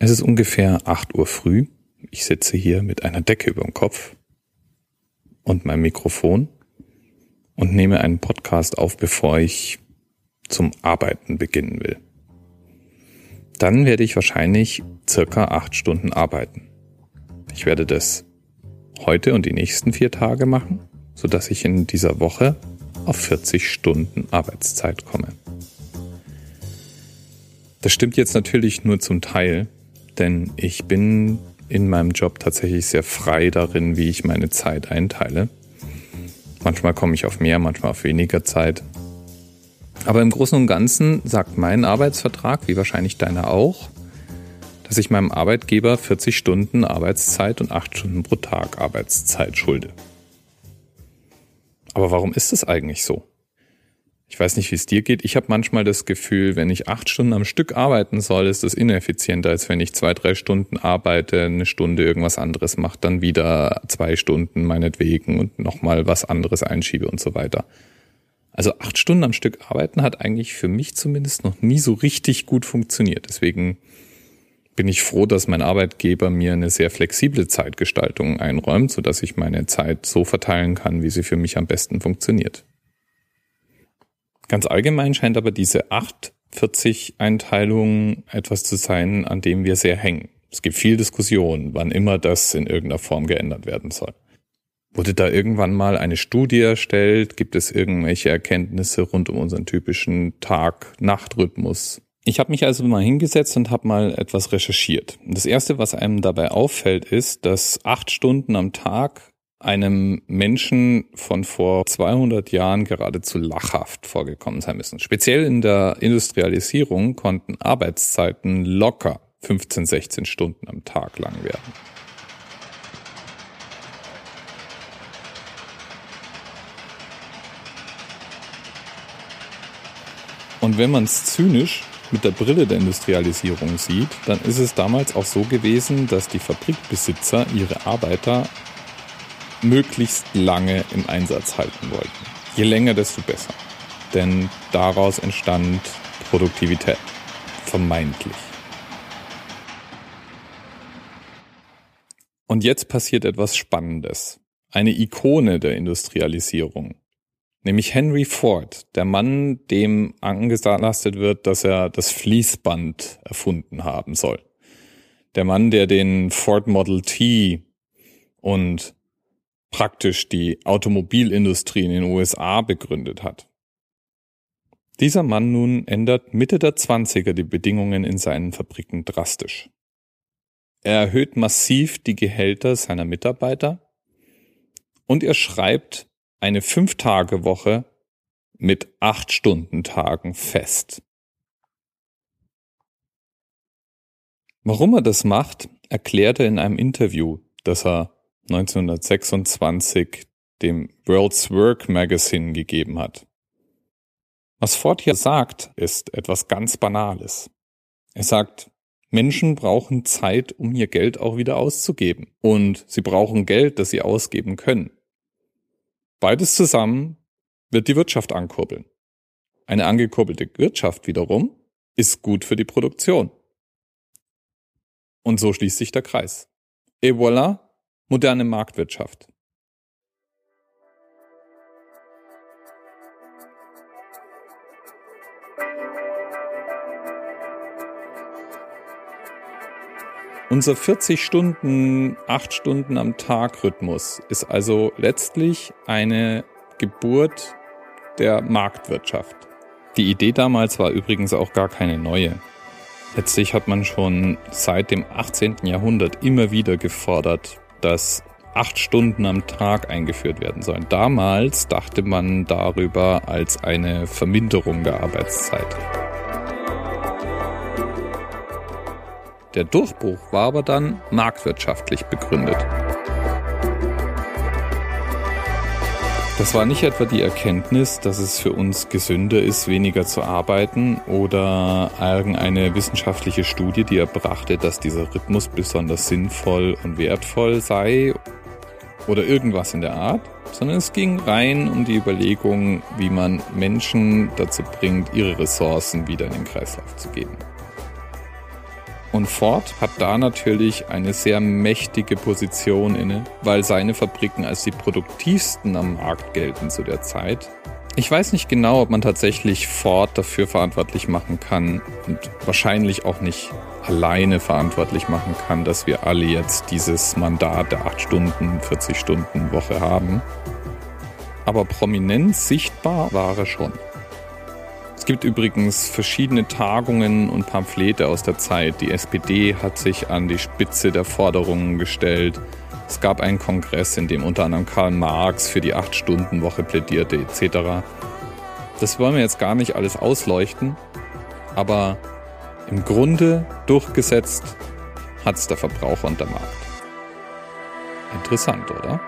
Es ist ungefähr 8 Uhr früh. Ich sitze hier mit einer Decke über dem Kopf und meinem Mikrofon und nehme einen Podcast auf, bevor ich zum Arbeiten beginnen will. Dann werde ich wahrscheinlich circa acht Stunden arbeiten. Ich werde das heute und die nächsten vier Tage machen, so dass ich in dieser Woche auf 40 Stunden Arbeitszeit komme. Das stimmt jetzt natürlich nur zum Teil, denn ich bin in meinem Job tatsächlich sehr frei darin, wie ich meine Zeit einteile. Manchmal komme ich auf mehr, manchmal auf weniger Zeit. Aber im Großen und Ganzen sagt mein Arbeitsvertrag, wie wahrscheinlich deiner auch, dass ich meinem Arbeitgeber 40 Stunden Arbeitszeit und 8 Stunden pro Tag Arbeitszeit schulde. Aber warum ist es eigentlich so? Ich weiß nicht, wie es dir geht. Ich habe manchmal das Gefühl, wenn ich acht Stunden am Stück arbeiten soll, ist das ineffizienter, als wenn ich zwei, drei Stunden arbeite, eine Stunde irgendwas anderes mache, dann wieder zwei Stunden meinetwegen und nochmal was anderes einschiebe und so weiter. Also acht Stunden am Stück arbeiten hat eigentlich für mich zumindest noch nie so richtig gut funktioniert. Deswegen bin ich froh, dass mein Arbeitgeber mir eine sehr flexible Zeitgestaltung einräumt, sodass ich meine Zeit so verteilen kann, wie sie für mich am besten funktioniert. Ganz allgemein scheint aber diese 8-40-Einteilung etwas zu sein, an dem wir sehr hängen. Es gibt viel Diskussion, wann immer das in irgendeiner Form geändert werden soll. Wurde da irgendwann mal eine Studie erstellt? Gibt es irgendwelche Erkenntnisse rund um unseren typischen Tag-Nacht-Rhythmus? Ich habe mich also mal hingesetzt und habe mal etwas recherchiert. Das Erste, was einem dabei auffällt, ist, dass acht Stunden am Tag einem Menschen von vor 200 Jahren geradezu lachhaft vorgekommen sein müssen. Speziell in der Industrialisierung konnten Arbeitszeiten locker 15, 16 Stunden am Tag lang werden. Und wenn man es zynisch mit der Brille der Industrialisierung sieht, dann ist es damals auch so gewesen, dass die Fabrikbesitzer ihre Arbeiter möglichst lange im Einsatz halten wollten. Je länger, desto besser. Denn daraus entstand Produktivität. Vermeintlich. Und jetzt passiert etwas Spannendes. Eine Ikone der Industrialisierung. Nämlich Henry Ford, der Mann, dem angelastet wird, dass er das Fließband erfunden haben soll. Der Mann, der den Ford Model T und praktisch die Automobilindustrie in den USA begründet hat. Dieser Mann nun ändert Mitte der Zwanziger die Bedingungen in seinen Fabriken drastisch. Er erhöht massiv die Gehälter seiner Mitarbeiter und er schreibt eine Fünf-Tage-Woche mit acht Stunden Tagen fest. Warum er das macht, erklärt er in einem Interview, das er 1926 dem World's Work Magazine gegeben hat. Was Ford hier sagt, ist etwas ganz Banales. Er sagt, Menschen brauchen Zeit, um ihr Geld auch wieder auszugeben. Und sie brauchen Geld, das sie ausgeben können. Beides zusammen wird die Wirtschaft ankurbeln. Eine angekurbelte Wirtschaft wiederum ist gut für die Produktion. Und so schließt sich der Kreis. Et voilà, Moderne Marktwirtschaft. Unser 40 Stunden, 8 Stunden am Tag Rhythmus ist also letztlich eine Geburt der Marktwirtschaft. Die Idee damals war übrigens auch gar keine neue. Letztlich hat man schon seit dem 18. Jahrhundert immer wieder gefordert, dass acht Stunden am Tag eingeführt werden sollen. Damals dachte man darüber als eine Verminderung der Arbeitszeit. Der Durchbruch war aber dann marktwirtschaftlich begründet. Das war nicht etwa die Erkenntnis, dass es für uns gesünder ist, weniger zu arbeiten oder irgendeine wissenschaftliche Studie, die erbrachte, dass dieser Rhythmus besonders sinnvoll und wertvoll sei oder irgendwas in der Art, sondern es ging rein um die Überlegung, wie man Menschen dazu bringt, ihre Ressourcen wieder in den Kreislauf zu geben. Und Ford hat da natürlich eine sehr mächtige Position inne, weil seine Fabriken als die produktivsten am Markt gelten zu der Zeit. Ich weiß nicht genau, ob man tatsächlich Ford dafür verantwortlich machen kann und wahrscheinlich auch nicht alleine verantwortlich machen kann, dass wir alle jetzt dieses Mandat der 8 Stunden, 40 Stunden Woche haben. Aber prominent sichtbar war er schon gibt übrigens verschiedene Tagungen und Pamphlete aus der Zeit. Die SPD hat sich an die Spitze der Forderungen gestellt. Es gab einen Kongress, in dem unter anderem Karl Marx für die Acht-Stunden-Woche plädierte etc. Das wollen wir jetzt gar nicht alles ausleuchten, aber im Grunde durchgesetzt hat es der Verbraucher und der Markt. Interessant, oder?